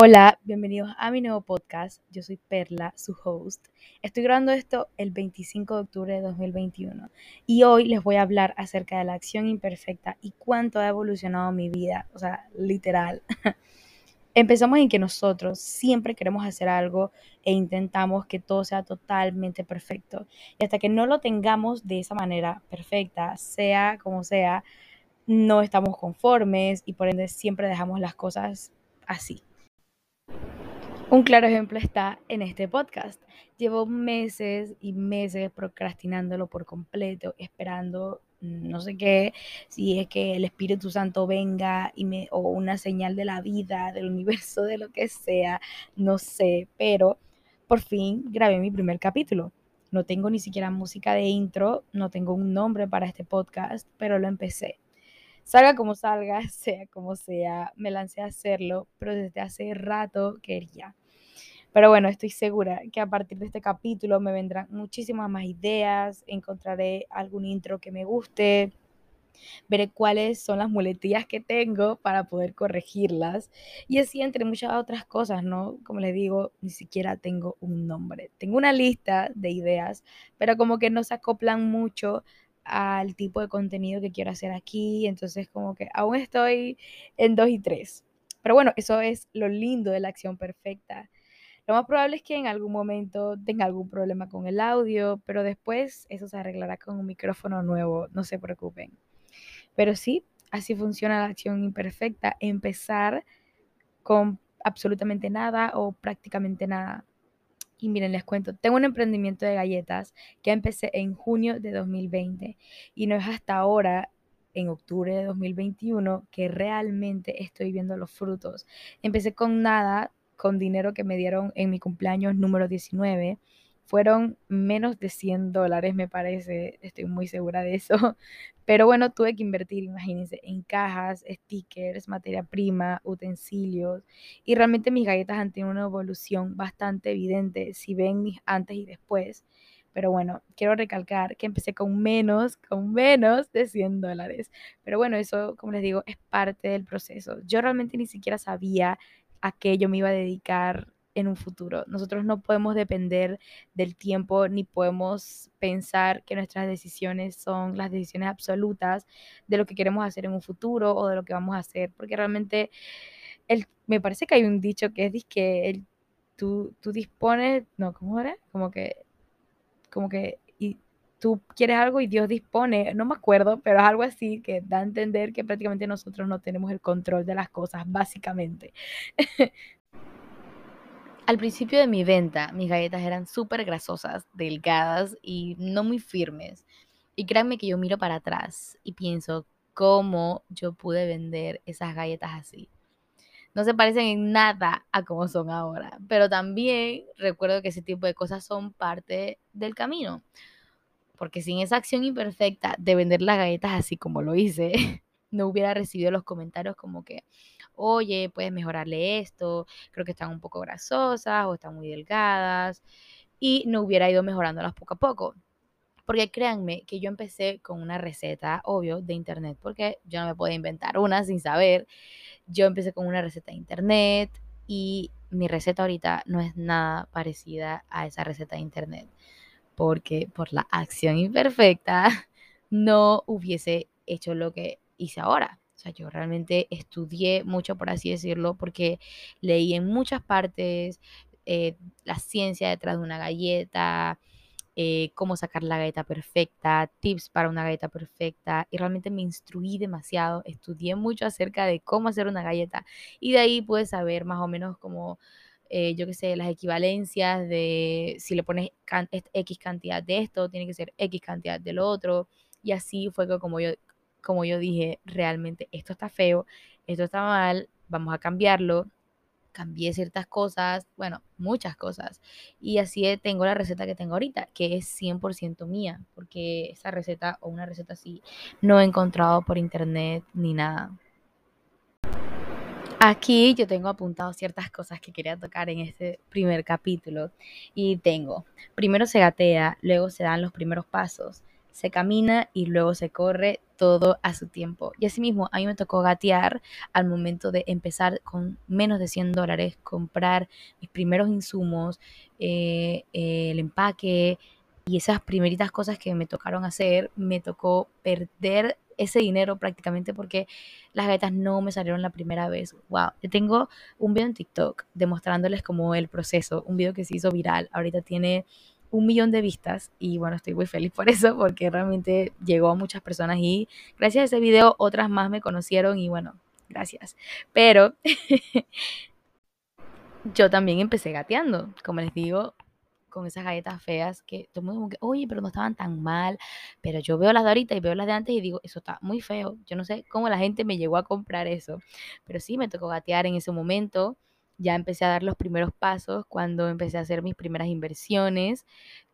Hola, bienvenidos a mi nuevo podcast. Yo soy Perla, su host. Estoy grabando esto el 25 de octubre de 2021 y hoy les voy a hablar acerca de la acción imperfecta y cuánto ha evolucionado mi vida, o sea, literal. Empezamos en que nosotros siempre queremos hacer algo e intentamos que todo sea totalmente perfecto. Y hasta que no lo tengamos de esa manera perfecta, sea como sea, no estamos conformes y por ende siempre dejamos las cosas así. Un claro ejemplo está en este podcast. Llevo meses y meses procrastinándolo por completo, esperando no sé qué, si es que el Espíritu Santo venga y me, o una señal de la vida, del universo, de lo que sea, no sé, pero por fin grabé mi primer capítulo. No tengo ni siquiera música de intro, no tengo un nombre para este podcast, pero lo empecé. Salga como salga, sea como sea, me lancé a hacerlo, pero desde hace rato quería. Pero bueno, estoy segura que a partir de este capítulo me vendrán muchísimas más ideas, encontraré algún intro que me guste, veré cuáles son las muletillas que tengo para poder corregirlas y así entre muchas otras cosas, ¿no? Como les digo, ni siquiera tengo un nombre. Tengo una lista de ideas, pero como que no se acoplan mucho al tipo de contenido que quiero hacer aquí, entonces como que aún estoy en dos y tres. Pero bueno, eso es lo lindo de la acción perfecta. Lo más probable es que en algún momento tenga algún problema con el audio, pero después eso se arreglará con un micrófono nuevo, no se preocupen. Pero sí, así funciona la acción imperfecta, empezar con absolutamente nada o prácticamente nada. Y miren, les cuento, tengo un emprendimiento de galletas que empecé en junio de 2020 y no es hasta ahora, en octubre de 2021, que realmente estoy viendo los frutos. Empecé con nada, con dinero que me dieron en mi cumpleaños número 19 fueron menos de 100 dólares, me parece, estoy muy segura de eso. Pero bueno, tuve que invertir, imagínense, en cajas, stickers, materia prima, utensilios. Y realmente mis galletas han tenido una evolución bastante evidente si ven mis antes y después. Pero bueno, quiero recalcar que empecé con menos, con menos de 100 dólares. Pero bueno, eso, como les digo, es parte del proceso. Yo realmente ni siquiera sabía a qué yo me iba a dedicar en un futuro. Nosotros no podemos depender del tiempo ni podemos pensar que nuestras decisiones son las decisiones absolutas de lo que queremos hacer en un futuro o de lo que vamos a hacer, porque realmente el, me parece que hay un dicho que es que el, tú, tú dispones, no, ¿cómo era? Como que, como que y tú quieres algo y Dios dispone, no me acuerdo, pero es algo así que da a entender que prácticamente nosotros no tenemos el control de las cosas, básicamente. Al principio de mi venta, mis galletas eran súper grasosas, delgadas y no muy firmes. Y créanme que yo miro para atrás y pienso cómo yo pude vender esas galletas así. No se parecen en nada a como son ahora, pero también recuerdo que ese tipo de cosas son parte del camino. Porque sin esa acción imperfecta de vender las galletas así como lo hice, no hubiera recibido los comentarios como que, oye, puedes mejorarle esto, creo que están un poco grasosas o están muy delgadas, y no hubiera ido mejorándolas poco a poco. Porque créanme que yo empecé con una receta, obvio, de internet, porque yo no me puedo inventar una sin saber. Yo empecé con una receta de internet y mi receta ahorita no es nada parecida a esa receta de internet, porque por la acción imperfecta no hubiese hecho lo que hice ahora. O sea, yo realmente estudié mucho, por así decirlo, porque leí en muchas partes eh, la ciencia detrás de una galleta, eh, cómo sacar la galleta perfecta, tips para una galleta perfecta, y realmente me instruí demasiado, estudié mucho acerca de cómo hacer una galleta, y de ahí puedes saber más o menos como, eh, yo qué sé, las equivalencias de si le pones X cantidad de esto, tiene que ser X cantidad de lo otro, y así fue como yo como yo dije, realmente esto está feo, esto está mal, vamos a cambiarlo. Cambié ciertas cosas, bueno, muchas cosas. Y así tengo la receta que tengo ahorita, que es 100% mía, porque esa receta o una receta así no he encontrado por internet ni nada. Aquí yo tengo apuntado ciertas cosas que quería tocar en este primer capítulo y tengo, primero se gatea, luego se dan los primeros pasos, se camina y luego se corre todo a su tiempo. Y asimismo, a mí me tocó gatear al momento de empezar con menos de 100 dólares, comprar mis primeros insumos, eh, el empaque y esas primeritas cosas que me tocaron hacer, me tocó perder ese dinero prácticamente porque las galletas no me salieron la primera vez. Wow, yo tengo un video en TikTok demostrándoles como el proceso, un video que se hizo viral, ahorita tiene un millón de vistas y bueno, estoy muy feliz por eso porque realmente llegó a muchas personas y gracias a ese video otras más me conocieron y bueno, gracias. Pero yo también empecé gateando, como les digo, con esas galletas feas que todo el mundo como que, oye, pero no estaban tan mal, pero yo veo las de ahorita y veo las de antes y digo, eso está muy feo. Yo no sé cómo la gente me llegó a comprar eso, pero sí me tocó gatear en ese momento ya empecé a dar los primeros pasos cuando empecé a hacer mis primeras inversiones,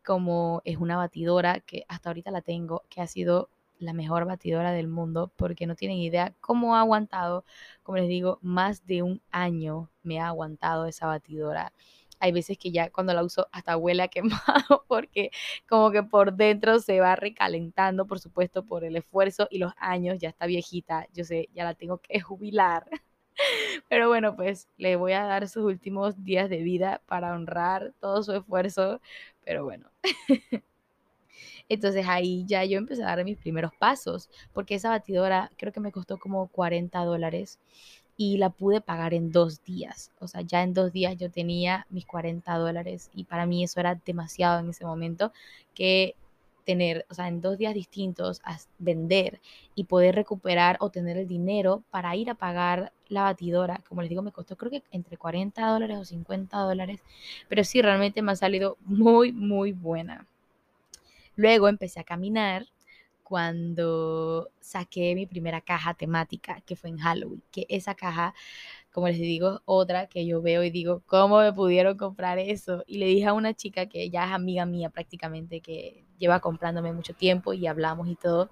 como es una batidora que hasta ahorita la tengo, que ha sido la mejor batidora del mundo, porque no tienen idea cómo ha aguantado, como les digo, más de un año me ha aguantado esa batidora. Hay veces que ya cuando la uso hasta huele a quemado porque como que por dentro se va recalentando, por supuesto, por el esfuerzo y los años, ya está viejita, yo sé, ya la tengo que jubilar. Pero bueno, pues le voy a dar sus últimos días de vida para honrar todo su esfuerzo. Pero bueno. Entonces ahí ya yo empecé a dar mis primeros pasos, porque esa batidora creo que me costó como 40 dólares y la pude pagar en dos días. O sea, ya en dos días yo tenía mis 40 dólares y para mí eso era demasiado en ese momento que tener, o sea, en dos días distintos, vender y poder recuperar o tener el dinero para ir a pagar la batidora. Como les digo, me costó creo que entre 40 dólares o 50 dólares, pero sí, realmente me ha salido muy, muy buena. Luego empecé a caminar cuando saqué mi primera caja temática, que fue en Halloween, que esa caja como les digo, otra que yo veo y digo, ¿cómo me pudieron comprar eso? Y le dije a una chica que ya es amiga mía prácticamente, que lleva comprándome mucho tiempo y hablamos y todo,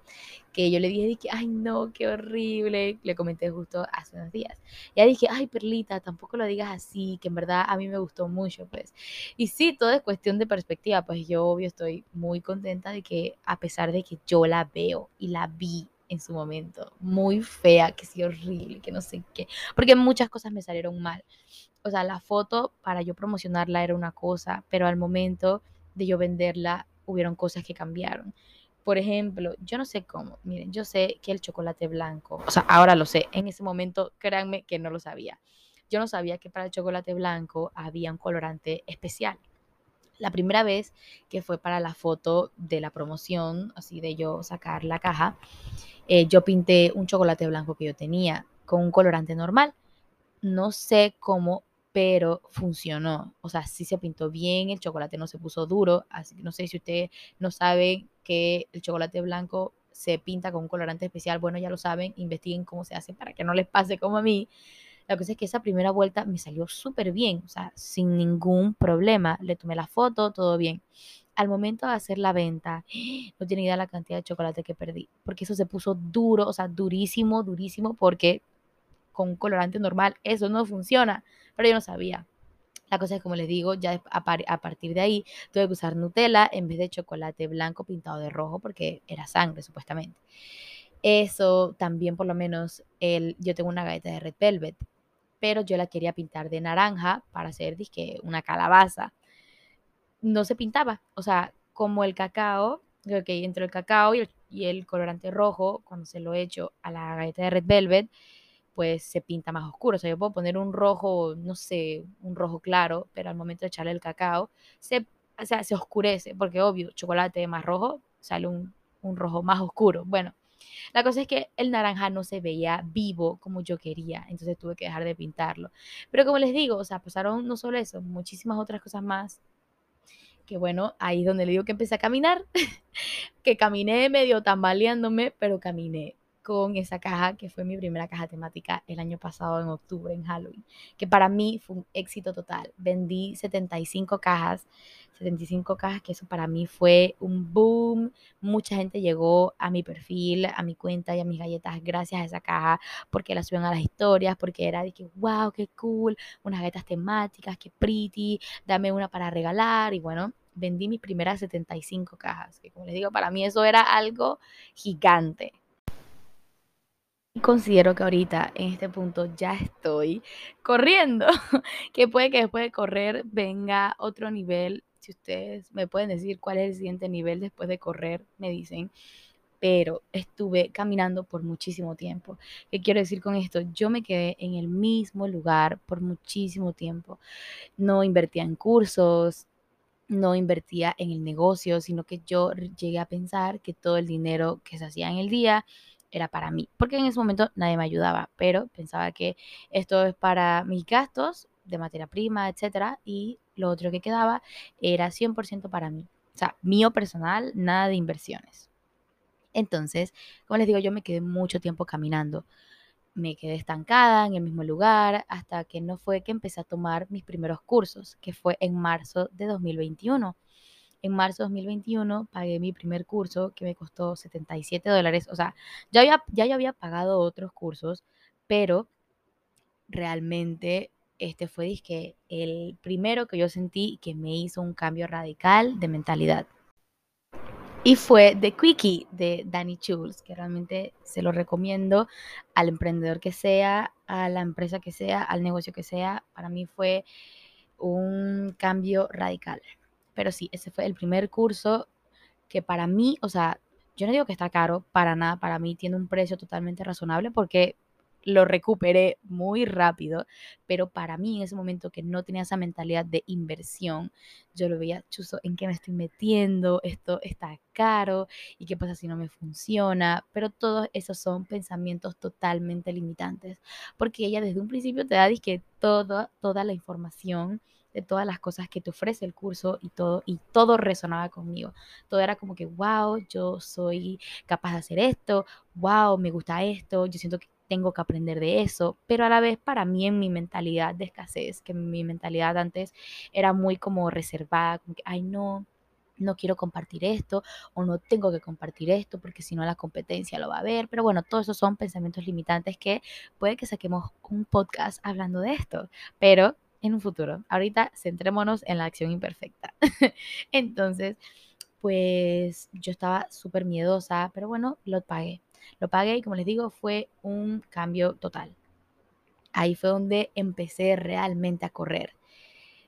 que yo le dije, que, ay no, qué horrible, le comenté justo hace unos días. Ya dije, ay Perlita, tampoco lo digas así, que en verdad a mí me gustó mucho, pues. Y sí, todo es cuestión de perspectiva, pues yo obvio estoy muy contenta de que a pesar de que yo la veo y la vi en su momento, muy fea, que sí horrible, que no sé qué, porque muchas cosas me salieron mal. O sea, la foto para yo promocionarla era una cosa, pero al momento de yo venderla hubieron cosas que cambiaron. Por ejemplo, yo no sé cómo, miren, yo sé que el chocolate blanco, o sea, ahora lo sé, en ese momento créanme que no lo sabía. Yo no sabía que para el chocolate blanco había un colorante especial. La primera vez que fue para la foto de la promoción, así de yo sacar la caja, eh, yo pinté un chocolate blanco que yo tenía con un colorante normal. No sé cómo, pero funcionó. O sea, sí se pintó bien, el chocolate no se puso duro, así que no sé si ustedes no saben que el chocolate blanco se pinta con un colorante especial, bueno, ya lo saben, investiguen cómo se hace para que no les pase como a mí. La cosa es que esa primera vuelta me salió súper bien, o sea, sin ningún problema. Le tomé la foto, todo bien al momento de hacer la venta, no tiene idea la cantidad de chocolate que perdí, porque eso se puso duro, o sea, durísimo, durísimo, porque con colorante normal eso no funciona, pero yo no sabía. La cosa es, como les digo, ya a, partir de ahí tuve que usar Nutella en vez de chocolate blanco pintado de rojo, porque era sangre, supuestamente. Eso también, por lo menos, el, yo tengo una galleta de Red Velvet, pero yo la quería pintar de naranja para hacer disque, una calabaza no se pintaba. O sea, como el cacao, que entre el cacao y el, colorante rojo, cuando se lo echo a la galleta de Red Velvet, pues se pinta más oscuro. O sea, yo puedo poner un rojo, no sé, un rojo claro, pero al momento de echarle el cacao, se, o sea, se oscurece, porque obvio, chocolate más rojo, sale un rojo más oscuro. Bueno, la cosa es que el naranja no se veía vivo como yo quería, entonces tuve que dejar de pintarlo. Pero como les digo, o sea, pasaron no solo eso, muchísimas otras cosas más que bueno, ahí es donde le digo que empecé a caminar, que caminé medio tambaleándome, pero caminé con esa caja que fue mi primera caja temática el año pasado en octubre en Halloween, que para mí fue un éxito total. Vendí 75 cajas, 75 cajas, que eso para mí fue un boom. Mucha gente llegó a mi perfil, a mi cuenta y a mis galletas gracias a esa caja, porque la subían a las historias, porque era de que, wow, qué cool, unas galletas temáticas, qué pretty, dame una para regalar y bueno, vendí mis primeras 75 cajas, que como les digo, para mí eso era algo gigante. Considero que ahorita en este punto ya estoy corriendo, que puede que después de correr venga otro nivel. Si ustedes me pueden decir cuál es el siguiente nivel después de correr, me dicen pero estuve caminando por muchísimo tiempo. ¿Qué quiero decir con esto? Yo me quedé en el mismo lugar por muchísimo tiempo. No invertía en cursos, no invertía en el negocio, sino que yo llegué a pensar que todo el dinero que se hacía en el día era para mí, porque en ese momento nadie me ayudaba, pero pensaba que esto es para mis gastos de materia prima, etcétera, y lo otro que quedaba era 100% para mí. O sea, mío personal, nada de inversiones. Entonces, como les digo, yo me quedé mucho tiempo caminando. Me quedé estancada en el mismo lugar hasta que no fue que empecé a tomar mis primeros cursos, que fue en marzo de 2021. En marzo de 2021 pagué mi primer curso que me costó 77 dólares. O sea, ya, había, ya había pagado otros cursos, pero realmente este fue el primero que yo sentí que me hizo un cambio radical de mentalidad. Y fue The Quickie de Danny Chules, que realmente se lo recomiendo al emprendedor que sea, a la empresa que sea, al negocio que sea. Para mí fue un cambio radical. Pero sí, ese fue el primer curso que para mí, o sea, yo no digo que está caro, para nada, para mí tiene un precio totalmente razonable porque lo recuperé muy rápido, pero para mí en ese momento que no tenía esa mentalidad de inversión, yo lo veía, chuzo, ¿en qué me estoy metiendo? Esto está caro y qué pasa si no me funciona, pero todos esos son pensamientos totalmente limitantes, porque ella desde un principio te da que toda, toda la información de todas las cosas que te ofrece el curso y todo, y todo resonaba conmigo. Todo era como que, wow, yo soy capaz de hacer esto, wow, me gusta esto, yo siento que tengo que aprender de eso, pero a la vez para mí en mi mentalidad de escasez, que mi mentalidad antes era muy como reservada, como que, ay no, no quiero compartir esto o no tengo que compartir esto porque si no la competencia lo va a ver. Pero bueno, todos esos son pensamientos limitantes que puede que saquemos un podcast hablando de esto, pero en un futuro. Ahorita centrémonos en la acción imperfecta. Entonces, pues yo estaba súper miedosa, pero bueno, lo pagué. Lo pagué y como les digo, fue un cambio total. Ahí fue donde empecé realmente a correr.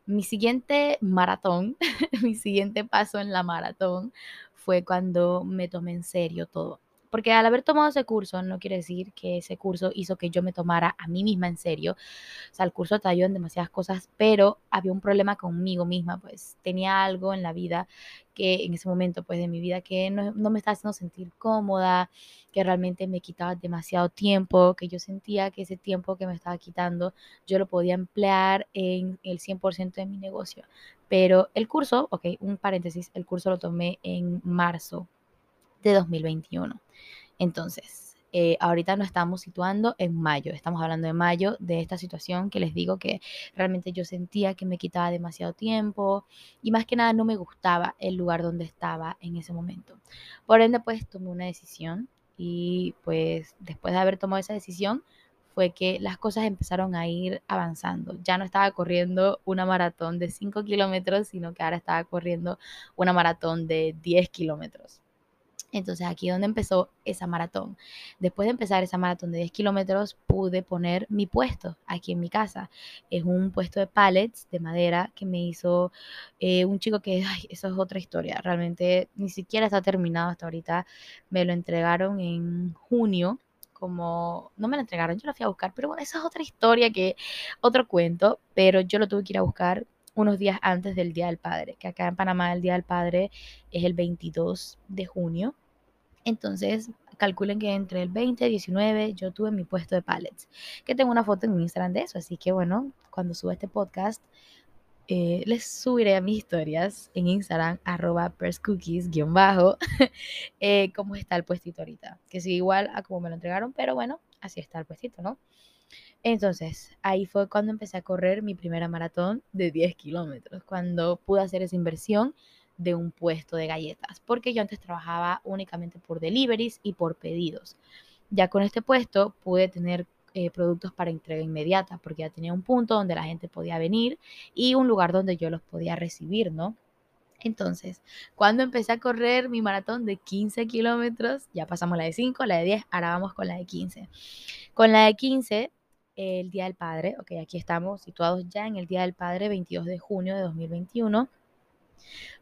Mi siguiente maratón, mi siguiente paso en la maratón fue cuando me tomé en serio todo. Porque al haber tomado ese curso no quiere decir que ese curso hizo que yo me tomara a mí misma en serio. O sea, el curso te ayudó en demasiadas cosas, pero había un problema conmigo misma, pues tenía algo en la vida que en ese momento pues de mi vida que no, no me estaba haciendo sentir cómoda, que realmente me quitaba demasiado tiempo, que yo sentía que ese tiempo que me estaba quitando yo lo podía emplear en el 100% de mi negocio. Pero el curso, ok, un paréntesis, el curso lo tomé en marzo de 2021. Entonces, eh, ahorita nos estamos situando en mayo, estamos hablando de mayo, de esta situación que les digo que realmente yo sentía que me quitaba demasiado tiempo y más que nada no me gustaba el lugar donde estaba en ese momento. Por ende, pues tomé una decisión y pues después de haber tomado esa decisión fue que las cosas empezaron a ir avanzando. Ya no estaba corriendo una maratón de 5 kilómetros, sino que ahora estaba corriendo una maratón de 10 kilómetros. Entonces aquí es donde empezó esa maratón. Después de empezar esa maratón de 10 kilómetros, pude poner mi puesto aquí en mi casa. Es un puesto de pallets de madera que me hizo eh, un chico que, eso es otra historia. Realmente ni siquiera está terminado hasta ahorita. Me lo entregaron en junio como no me lo entregaron, yo lo fui a buscar, pero bueno, esa es otra historia que otro cuento, pero yo lo tuve que ir a buscar unos días antes del Día del Padre, que acá en Panamá el Día del Padre es el 22 de junio. Entonces, calculen que entre el 20 y 19 yo tuve mi puesto de pallets, que tengo una foto en Instagram de eso, así que bueno, cuando suba este podcast, eh, les subiré a mis historias en Instagram, arroba perscookies, guion bajo, eh, cómo está el puestito ahorita, que sigue igual a como me lo entregaron, pero bueno, así está el puestito, ¿no? Entonces, ahí fue cuando empecé a correr mi primera maratón de 10 kilómetros, cuando pude hacer esa inversión de un puesto de galletas, porque yo antes trabajaba únicamente por deliveries y por pedidos. Ya con este puesto pude tener eh, productos para entrega inmediata, porque ya tenía un punto donde la gente podía venir y un lugar donde yo los podía recibir, ¿no? Entonces, cuando empecé a correr mi maratón de 15 kilómetros, ya pasamos la de 5, la de 10, ahora vamos con la de 15. Con la de 15, el Día del Padre, ok, aquí estamos situados ya en el Día del Padre, 22 de junio de 2021,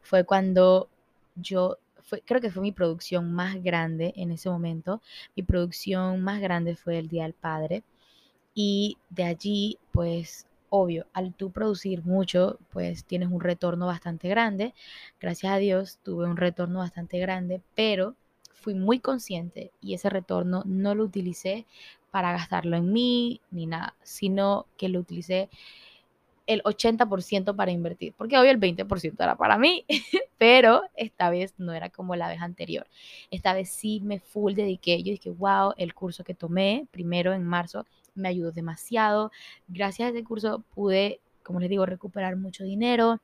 fue cuando yo, fue, creo que fue mi producción más grande en ese momento, mi producción más grande fue el Día del Padre, y de allí, pues obvio, al tú producir mucho, pues tienes un retorno bastante grande. Gracias a Dios tuve un retorno bastante grande, pero fui muy consciente y ese retorno no lo utilicé para gastarlo en mí ni nada, sino que lo utilicé el 80% para invertir, porque hoy el 20% era para mí, pero esta vez no era como la vez anterior. Esta vez sí me full dediqué, yo dije, wow, el curso que tomé primero en marzo me ayudó demasiado. Gracias a ese curso pude, como les digo, recuperar mucho dinero.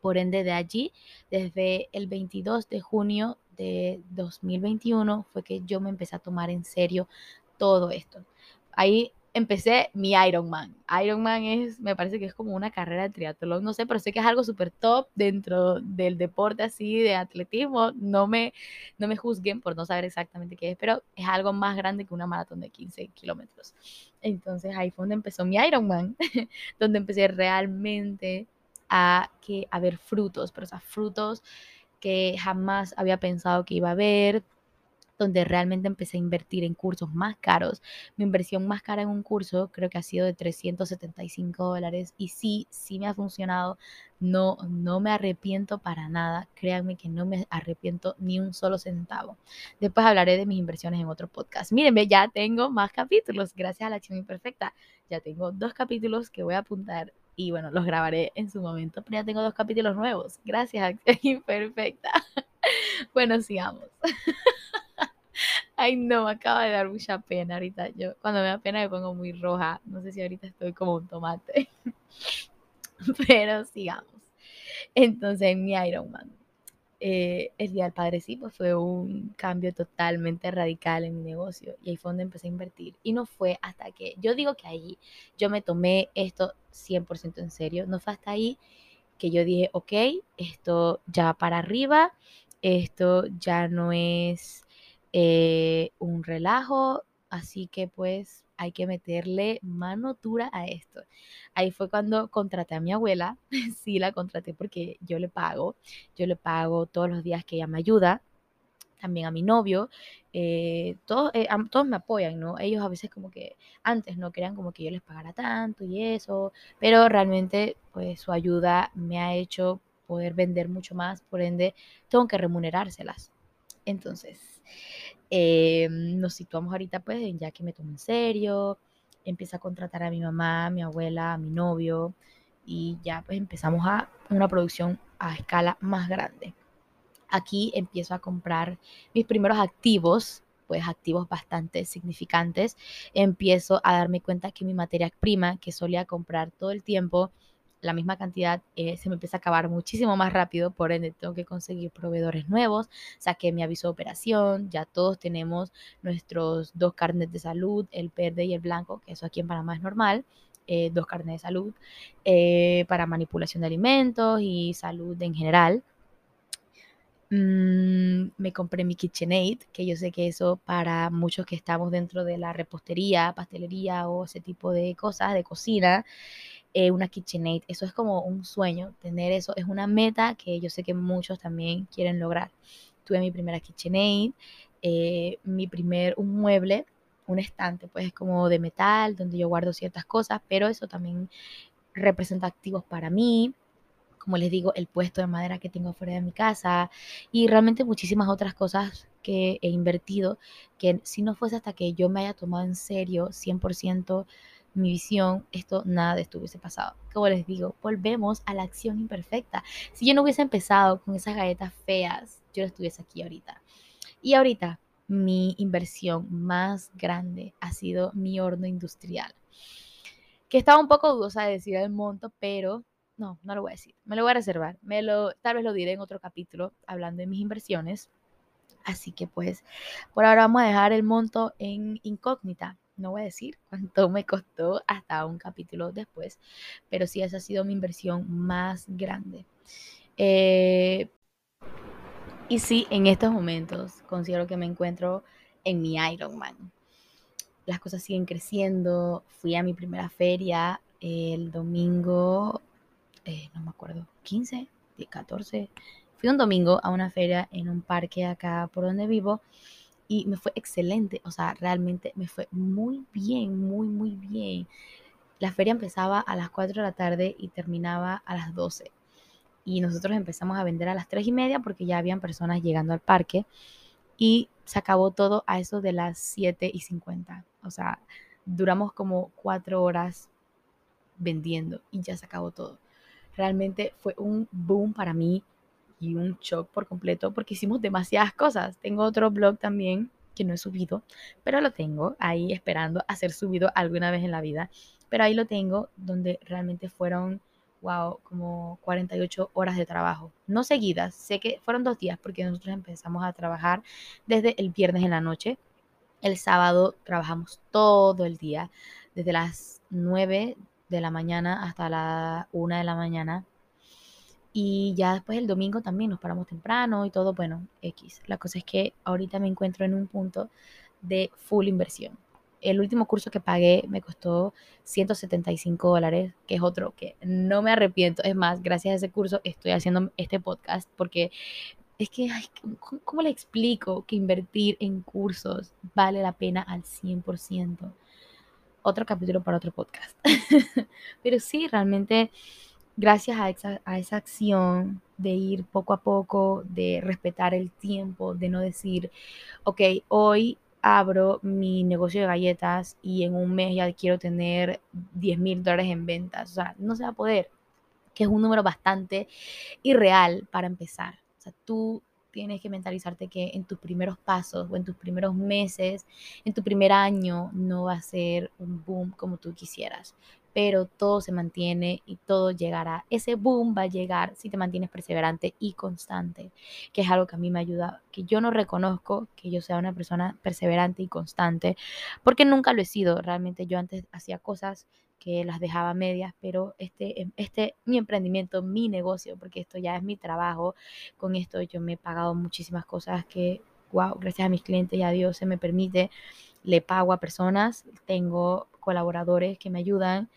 Por ende, de allí, desde el 22 de junio de 2021, fue que yo me empecé a tomar en serio todo esto. Ahí empecé mi Ironman. Ironman es, me parece que es como una carrera de triatlón, no sé, pero sé que es algo súper top dentro del deporte así, de atletismo. No me, no me juzguen por no saber exactamente qué es, pero es algo más grande que una maratón de 15 kilómetros. Entonces ahí fue donde empezó mi Ironman, donde empecé realmente a, que, a ver frutos, pero o frutos que jamás había pensado que iba a ver, donde realmente empecé a invertir en cursos más caros. Mi inversión más cara en un curso creo que ha sido de 375 dólares y sí, sí me ha funcionado. No, no me arrepiento para nada. Créanme que no me arrepiento ni un solo centavo. Después hablaré de mis inversiones en otro podcast. Mírenme, ya tengo más capítulos gracias a la acción imperfecta. Ya tengo dos capítulos que voy a apuntar y bueno, los grabaré en su momento, pero ya tengo dos capítulos nuevos. Gracias, Acción Imperfecta. Bueno, sigamos. Ay, no, me acaba de dar mucha pena ahorita. Yo cuando me da pena me pongo muy roja. No sé si ahorita estoy como un tomate. Pero sigamos. Entonces, mi Ironman. Eh, el Día del Padre sí, pues fue un cambio totalmente radical en mi negocio y ahí fue donde empecé a invertir. Y no fue hasta que, yo digo que ahí yo me tomé esto 100% en serio, no fue hasta ahí que yo dije, ok, esto ya para arriba, esto ya no es eh, un relajo, así que pues hay que meterle mano dura a esto. Ahí fue cuando contraté a mi abuela, sí la contraté porque yo le pago, yo le pago todos los días que ella me ayuda, también a mi novio, eh, todos, eh, todos me apoyan, ¿no? Ellos a veces como que antes no querían como que yo les pagara tanto y eso, pero realmente pues su ayuda me ha hecho poder vender mucho más, por ende tengo que remunerárselas. Entonces, eh, nos situamos ahorita pues ya que me tomo en serio, empieza a contratar a mi mamá, a mi abuela, a mi novio y ya pues empezamos a una producción a escala más grande. Aquí empiezo a comprar mis primeros activos, pues activos bastante significantes. Empiezo a darme cuenta que mi materia prima, que solía comprar todo el tiempo, la misma cantidad eh, se me empieza a acabar muchísimo más rápido, por ende tengo que conseguir proveedores nuevos, saqué mi aviso de operación, ya todos tenemos nuestros dos carnes de salud, el verde y el blanco, que eso aquí en Panamá es normal, eh, dos carnes de salud eh, para manipulación de alimentos y salud en general. Mm, me compré mi KitchenAid, que yo sé que eso para muchos que estamos dentro de la repostería, pastelería o ese tipo de cosas, de cocina, eh, una KitchenAid. Eso es como un sueño, tener eso es una meta que yo sé que muchos también quieren lograr. Tuve mi primera KitchenAid, eh, mi primer, un mueble, un estante, pues es como de metal, donde yo guardo ciertas cosas, pero eso también representa activos para mí como les digo, el puesto de madera que tengo fuera de mi casa y realmente muchísimas otras cosas que he invertido que si no fuese hasta que yo me haya tomado en serio 100% mi visión, esto nada de esto hubiese pasado. Como les digo, volvemos a la acción imperfecta. Si yo no hubiese empezado con esas galletas feas, yo no estuviese aquí ahorita. Y ahorita, mi inversión más grande ha sido mi horno industrial. Que estaba un poco dudosa de decir el monto, pero no, no lo voy a decir. Me lo voy a reservar. Me lo, tal vez lo diré en otro capítulo hablando de mis inversiones. Así que pues, por ahora vamos a dejar el monto en incógnita no voy a decir cuánto me costó hasta un capítulo después, pero sí esa ha sido mi inversión más grande. Eh, y sí, en estos momentos considero que me encuentro en mi Ironman. Las cosas siguen creciendo. Fui a mi primera feria el domingo, eh, no me acuerdo, 15, 14. Fui un domingo a una feria en un parque acá por donde vivo y me fue excelente. O sea, realmente me fue muy bien, muy, muy bien. La feria empezaba a las 4 de la tarde y terminaba a las 12 y nosotros empezamos a vender a las 3 y media porque ya habían personas llegando al parque y se acabó todo a eso de las 7 y 50. O sea, duramos como 4 horas vendiendo y ya se acabó todo. Realmente fue un boom para mí y un shock por completo porque hicimos demasiadas cosas. Tengo otro blog también que no he subido, pero lo tengo ahí esperando a ser subido alguna vez en la vida. Pero ahí lo tengo donde realmente fueron wow, como 48 horas de trabajo. No seguidas, sé que fueron dos días porque nosotros empezamos a trabajar desde el viernes en la noche. El sábado trabajamos todo el día, desde las 9 de la mañana hasta la 1 de la mañana. Y ya después el domingo también nos paramos temprano y todo, bueno, X. La cosa es que ahorita me encuentro en un punto de full inversión el último curso que pagué me costó 175 dólares, que es otro que no me arrepiento. Es más, gracias a ese curso estoy haciendo este podcast porque es que, ¿cómo le explico que invertir en cursos vale la pena al 100%? Otro capítulo para otro podcast. Pero sí, realmente, gracias a esa, a esa acción de ir poco a poco, de respetar el tiempo, de no decir, ok, hoy abro mi negocio de galletas y en un mes ya quiero tener 10 mil dólares en ventas. O sea, no se va a poder, que es un número bastante irreal para empezar. O sea, tú tienes que mentalizarte que en tus primeros pasos o en tus primeros meses, en tu primer año, no va a ser un boom como tú quisieras pero todo se mantiene y todo llegará. Ese boom va a llegar si te mantienes perseverante y constante, que es algo que a mí me ayuda, que yo no reconozco que yo sea una persona perseverante y constante, porque nunca lo he sido. Realmente yo antes hacía cosas que las dejaba medias, pero este, em, este, mi emprendimiento, mi negocio, porque esto ya es mi trabajo, con esto yo me he pagado muchísimas cosas que, wow, gracias a mis clientes y a Dios se me permite, le pago a personas, tengo colaboradores que me ayudan.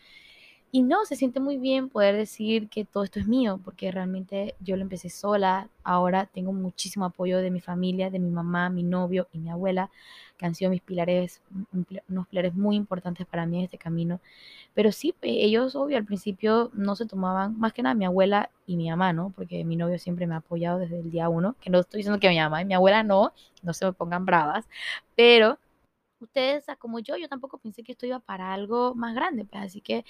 Y no, se siente muy bien poder decir que todo esto es mío, porque realmente yo lo empecé sola. Ahora tengo muchísimo apoyo de mi familia, de mi mamá, mi novio y mi abuela, que han sido mis pilares, unos pilares muy importantes para mí en este camino. Pero sí, ellos, obvio, al principio no se tomaban, más que nada mi abuela y mi mamá, ¿no? Porque mi novio siempre me ha apoyado desde el día uno, que no estoy diciendo que mi mamá y mi abuela no, no se me pongan bravas, pero ustedes, como yo, yo tampoco pensé que esto iba para algo más grande, pues así que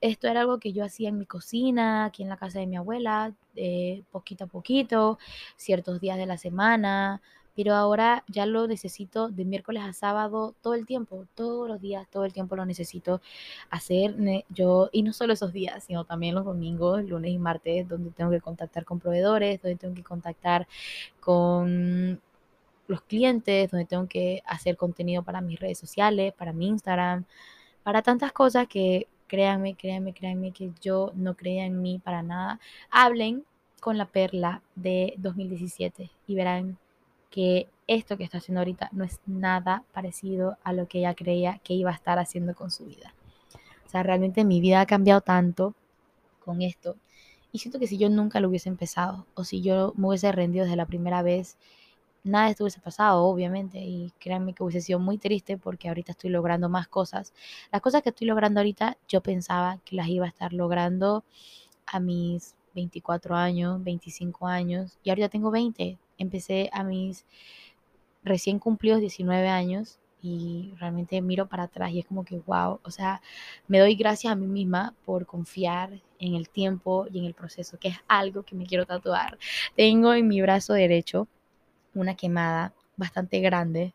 esto era algo que yo hacía en mi cocina, aquí en la casa de mi abuela, eh, poquito a poquito, ciertos días de la semana, pero ahora ya lo necesito de miércoles a sábado todo el tiempo, todos los días, todo el tiempo lo necesito hacer yo, y no solo esos días, sino también los domingos, lunes y martes, donde tengo que contactar con proveedores, donde tengo que contactar con los clientes, donde tengo que hacer contenido para mis redes sociales, para mi Instagram, para tantas cosas que créanme, créanme, créanme que yo no creía en mí para nada. Hablen con la perla de 2017 y verán que esto que está haciendo ahorita no es nada parecido a lo que ella creía que iba a estar haciendo con su vida. O sea, realmente mi vida ha cambiado tanto con esto. Y siento que si yo nunca lo hubiese empezado o si yo me hubiese rendido desde la primera vez, nada de esto hubiese pasado, obviamente, y créanme que hubiese sido muy triste porque ahorita estoy logrando más cosas. Las cosas que estoy logrando ahorita, yo pensaba que las iba a estar logrando a mis 24 años, 25 años, y ahorita tengo 20. Empecé a mis recién cumplidos 19 años y realmente miro para atrás y es como que, wow, o sea, me doy gracias a mí misma por confiar en el tiempo y en el proceso, que es algo que me quiero tatuar. Tengo en mi brazo derecho una quemada bastante grande,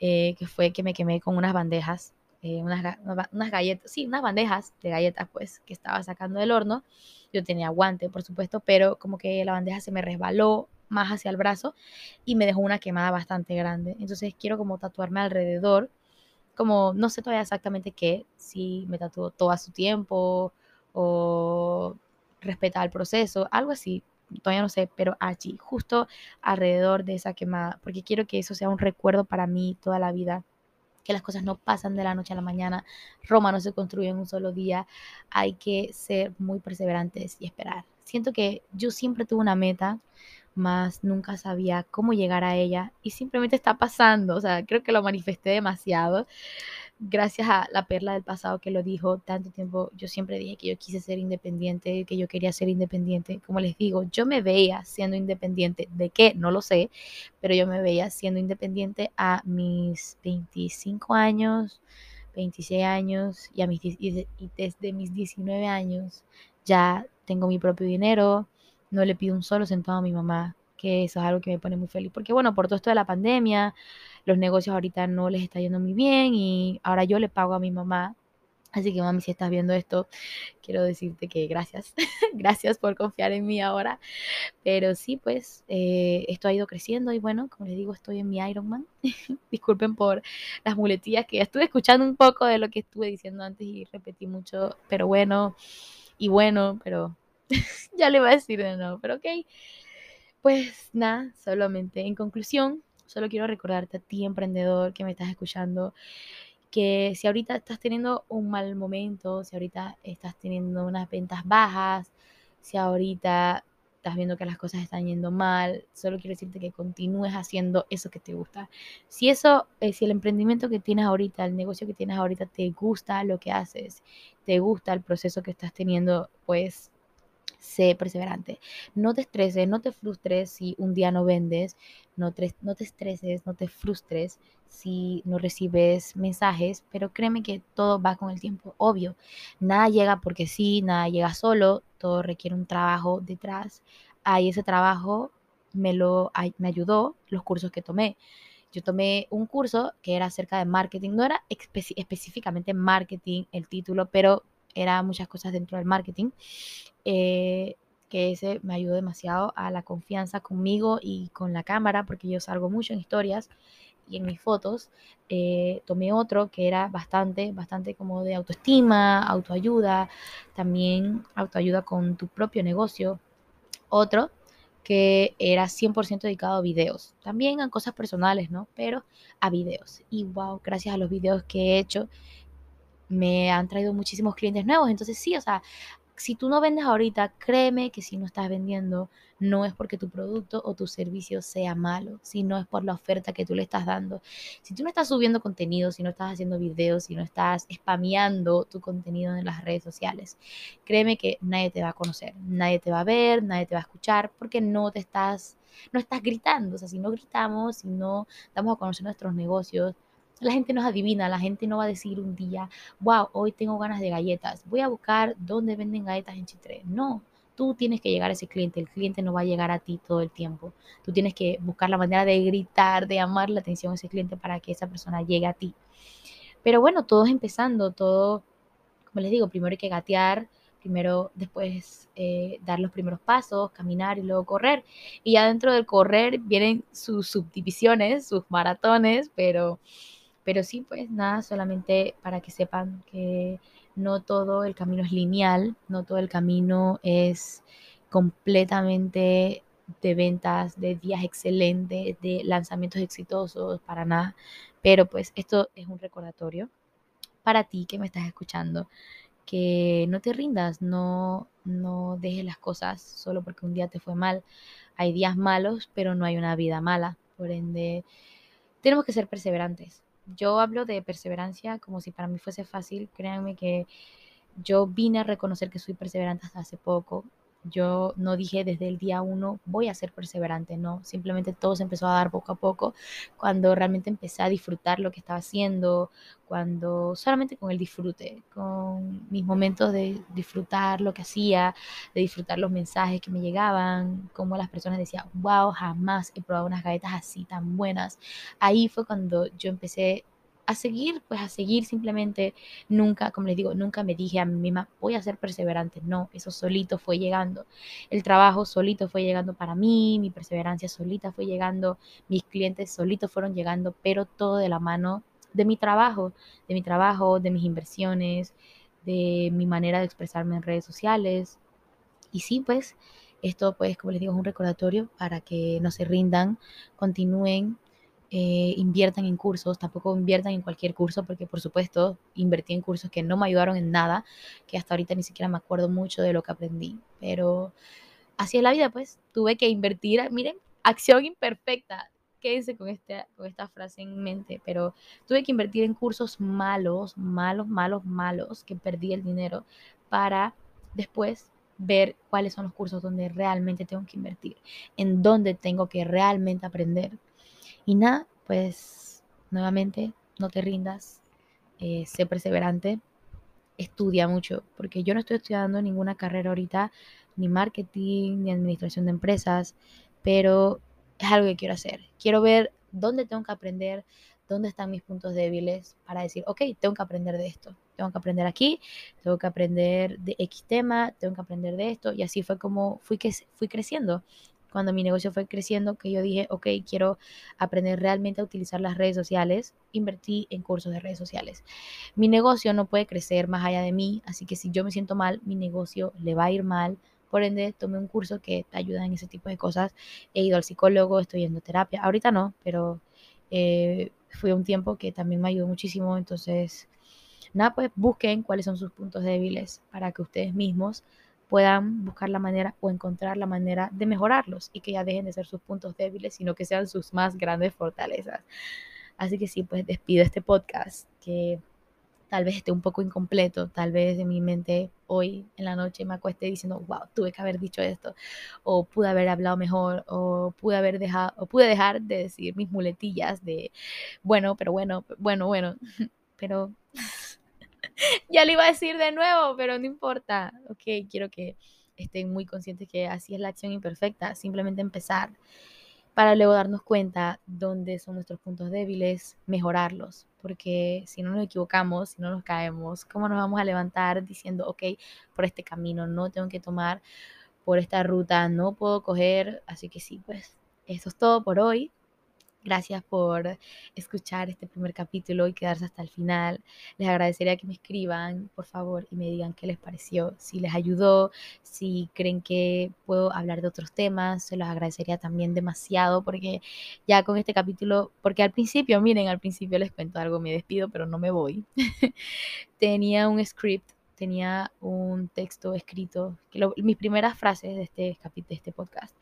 eh, que fue que me quemé con unas bandejas, eh, unas, unas galletas, sí, unas bandejas de galletas, pues, que estaba sacando del horno. Yo tenía guante, por supuesto, pero como que la bandeja se me resbaló más hacia el brazo y me dejó una quemada bastante grande. Entonces quiero como tatuarme alrededor, como no sé todavía exactamente qué, si me tatuó todo a su tiempo o respetar el proceso, algo así, todavía no sé, pero allí, justo alrededor de esa quemada, porque quiero que eso sea un recuerdo para mí toda la vida que las cosas no pasan de la noche a la mañana, Roma no se construye en un solo día, hay que ser muy perseverantes y esperar. Siento que yo siempre tuve una meta, más nunca sabía cómo llegar a ella y simplemente está pasando, o sea, creo que lo manifesté demasiado gracias a la perla del pasado que lo dijo tanto tiempo, yo siempre dije que yo quise ser independiente, que yo quería ser independiente. Como les digo, yo me veía siendo independiente. ¿De qué? No lo sé, pero yo me veía siendo independiente a mis 25 años, 26 años y, a mis, y desde mis 19 años ya tengo mi propio dinero, no le pido un solo centavo a mi mamá, que eso es algo que me pone muy feliz, porque bueno, por todo esto de la pandemia, los negocios ahorita no les está yendo muy bien y ahora yo le pago a mi mamá. Así que mami, si estás viendo esto, quiero decirte que gracias, gracias por confiar en mí ahora. Pero sí, pues eh, esto ha ido creciendo y bueno, como les digo, estoy en mi Ironman. Disculpen por las muletillas que estuve escuchando un poco de lo que estuve diciendo antes y repetí mucho, pero bueno, y bueno, pero ya le iba a decir de nuevo, pero ok. Pues nada, solamente en conclusión, Solo quiero recordarte a ti, emprendedor, que me estás escuchando, que si ahorita estás teniendo un mal momento, si ahorita estás teniendo unas ventas bajas, si ahorita estás viendo que las cosas están yendo mal, solo quiero decirte que continúes haciendo eso que te gusta. Si eso, eh, si el emprendimiento que tienes ahorita, el negocio que tienes ahorita te gusta lo que haces, te gusta el proceso que estás teniendo, pues sé perseverante. No te estreses, no te frustres si un día no vendes, no te, no te estreses, no te frustres si no recibes mensajes, pero créeme que todo va con el tiempo, obvio. Nada llega porque sí, nada llega solo, todo requiere un trabajo detrás. Ahí ese trabajo me, lo, me ayudó los cursos que tomé. Yo tomé un curso que era acerca de marketing, no era específicamente marketing el título, pero era muchas cosas dentro del marketing. Eh, que ese me ayudó demasiado a la confianza conmigo y con la cámara, porque yo salgo mucho en historias y en mis fotos. Eh, tomé otro que era bastante, bastante como de autoestima, autoayuda, también autoayuda con tu propio negocio. Otro que era 100% dedicado a videos, también a cosas personales, ¿no? Pero a videos. Y wow, gracias a los videos que he hecho, me han traído muchísimos clientes nuevos. Entonces sí, o sea, si tú no vendes ahorita, créeme que si no estás vendiendo, no es porque tu producto o tu servicio sea malo, sino es por la oferta que tú le estás dando. Si tú no estás subiendo contenido, si no estás haciendo videos, si no estás spameando tu contenido en las redes sociales, créeme que nadie te va a conocer, nadie te va a ver, nadie te va a escuchar, porque no te estás, no estás gritando. O sea, si no gritamos, si no damos a conocer nuestros negocios, la gente nos adivina, la gente no va a decir un día, wow, hoy tengo ganas de galletas, voy a buscar dónde venden galletas en Chitré. No, tú tienes que llegar a ese cliente, el cliente no va a llegar a ti todo el tiempo. Tú tienes que buscar la manera de gritar, de llamar la atención a ese cliente para que esa persona llegue a ti. Pero bueno, todo es empezando, todo, como les digo, primero hay que gatear, primero después eh, dar los primeros pasos, caminar y luego correr. Y ya dentro del correr vienen sus subdivisiones, sus maratones, pero pero sí, pues nada, solamente para que sepan que no todo el camino es lineal, no todo el camino es completamente de ventas, de días excelentes, de lanzamientos exitosos, para nada. Pero pues esto es un recordatorio para ti que me estás escuchando, que no te rindas, no, no dejes las cosas solo porque un día te fue mal. Hay días malos, pero no hay una vida mala. Por ende, tenemos que ser perseverantes yo hablo de perseverancia como si para mí fuese fácil. Créanme que yo vine a reconocer que soy perseverante hasta hace poco yo no dije desde el día uno voy a ser perseverante, no, simplemente todo se empezó a dar poco a poco cuando realmente empecé a disfrutar lo que estaba haciendo, cuando solamente con el disfrute, con mis momentos de disfrutar lo que hacía, de disfrutar los mensajes que me llegaban, como las personas decían, wow, jamás he probado unas galletas así tan buenas. Ahí fue cuando yo empecé a seguir, pues a seguir simplemente, nunca, como les digo, nunca me dije a mí misma, voy a ser perseverante, no, eso solito fue llegando, el trabajo solito fue llegando para mí, mi perseverancia solita fue llegando, mis clientes solitos fueron llegando, pero todo de la mano de mi trabajo, de mi trabajo, de mis inversiones, de mi manera de expresarme en redes sociales. Y sí, pues Esto, pues, como les digo, es un recordatorio para que no se rindan, continúen, eh, inviertan en cursos, tampoco inviertan en cualquier curso, porque por supuesto invertí en cursos que no me ayudaron en nada, que hasta ahorita ni siquiera me acuerdo mucho de lo que aprendí, pero así es la vida, pues, tuve que invertir, miren, acción imperfecta, quédense con, este, con esta frase en mente, pero tuve que invertir en cursos malos, malos, malos, malos, que perdí el dinero para después ver cuáles son los cursos donde realmente tengo que invertir, en dónde tengo que realmente aprender. Y nada, pues nuevamente, no te rindas, eh, sé perseverante, estudia mucho, porque yo no estoy estudiando ninguna carrera ahorita, ni marketing, ni administración de empresas, pero es algo que quiero hacer. Quiero ver dónde tengo que aprender, dónde están mis puntos débiles para decir, ok, tengo que aprender de esto, tengo que aprender aquí, tengo que aprender de X tema, tengo que aprender de esto. Y así fue como fui, que, fui creciendo. Cuando mi negocio fue creciendo, que yo dije, ok, quiero aprender realmente a utilizar las redes sociales, invertí en cursos de redes sociales. Mi negocio no puede crecer más allá de mí, así que si yo me siento mal, mi negocio le va a ir mal, por ende, tomé un curso que te ayuda en ese tipo de cosas. He ido al psicólogo, estoy yendo terapia. Ahorita no, pero eh, fui un tiempo que también me ayudó muchísimo. Entonces, nada, pues busquen cuáles son sus puntos débiles para que ustedes mismos puedan buscar la manera o encontrar la manera de mejorarlos y que ya dejen de ser sus puntos débiles, sino que sean sus más grandes fortalezas. Así que sí, pues despido este podcast que tal vez esté un poco incompleto, tal vez en mi mente hoy en la noche me acueste diciendo, wow, tuve que haber dicho esto, o pude haber hablado mejor, o pude haber dejado, o pude dejar de decir mis muletillas de, bueno, pero bueno, bueno, bueno, pero ya lo iba a decir de nuevo, pero no importa, ok, quiero que estén muy conscientes que así es la acción imperfecta, simplemente empezar para luego darnos cuenta dónde son nuestros puntos débiles, mejorarlos, porque si no nos equivocamos, si no nos caemos, ¿cómo nos vamos a levantar diciendo, ok, por este camino no tengo que tomar, por esta ruta no puedo coger? Así que sí, pues eso es todo por hoy. Gracias por escuchar este primer capítulo y quedarse hasta el final. Les agradecería que me escriban, por favor, y me digan qué les pareció, si les ayudó, si creen que puedo hablar de otros temas. Se los agradecería también demasiado porque ya con este capítulo, porque al principio, miren, al principio les cuento algo, me despido, pero no me voy. tenía un script, tenía un texto escrito, mis primeras frases de este de este podcast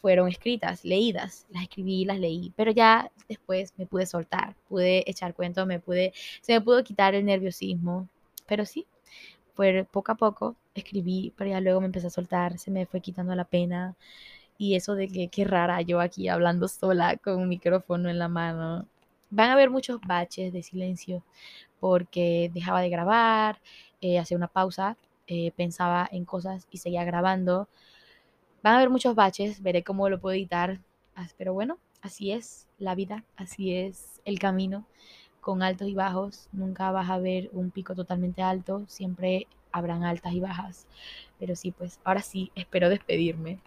fueron escritas, leídas, las escribí, las leí, pero ya después me pude soltar, pude echar cuento, me pude, se me pudo quitar el nerviosismo, pero sí, fue poco a poco, escribí, pero ya luego me empecé a soltar, se me fue quitando la pena. Y eso de que qué rara yo aquí hablando sola con un micrófono en la mano. Van a haber muchos baches de silencio porque dejaba de grabar, eh, hacía una pausa, eh, pensaba en cosas y seguía grabando Van a haber muchos baches, veré cómo lo puedo editar, pero bueno, así es la vida, así es el camino, con altos y bajos. Nunca vas a ver un pico totalmente alto, siempre habrán altas y bajas. Pero sí, pues ahora sí, espero despedirme.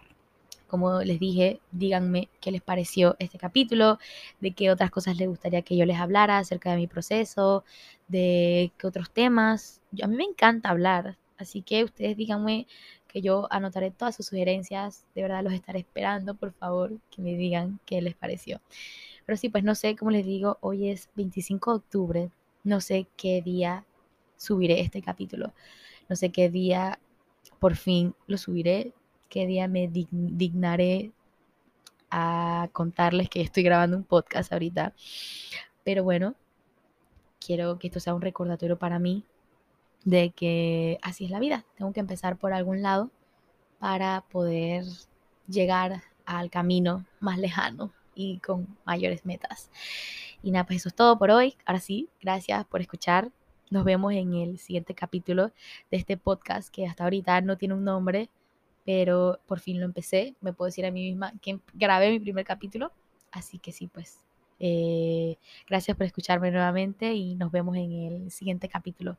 Como les dije, díganme qué les pareció este capítulo, de qué otras cosas les gustaría que yo les hablara acerca de mi proceso, de qué otros temas. a mí me encanta hablar, así que ustedes díganme que yo anotaré todas sus sugerencias. De verdad los estaré esperando, por favor, que me digan qué les pareció. Pero sí, pues no sé, como les digo, hoy es 25 de octubre. No sé qué día subiré este capítulo. No sé qué día por fin lo subiré. Qué día me dignaré a contarles que estoy grabando un podcast ahorita. Pero bueno, quiero que esto sea un recordatorio para mí de que así es la vida, tengo que empezar por algún lado para poder llegar al camino más lejano y con mayores metas. Y nada, pues eso es todo por hoy. Ahora sí, gracias por escuchar. Nos vemos en el siguiente capítulo de este podcast que hasta ahorita no tiene un nombre, pero por fin lo empecé. Me puedo decir a mí misma que grabé mi primer capítulo. Así que sí, pues eh, gracias por escucharme nuevamente y nos vemos en el siguiente capítulo.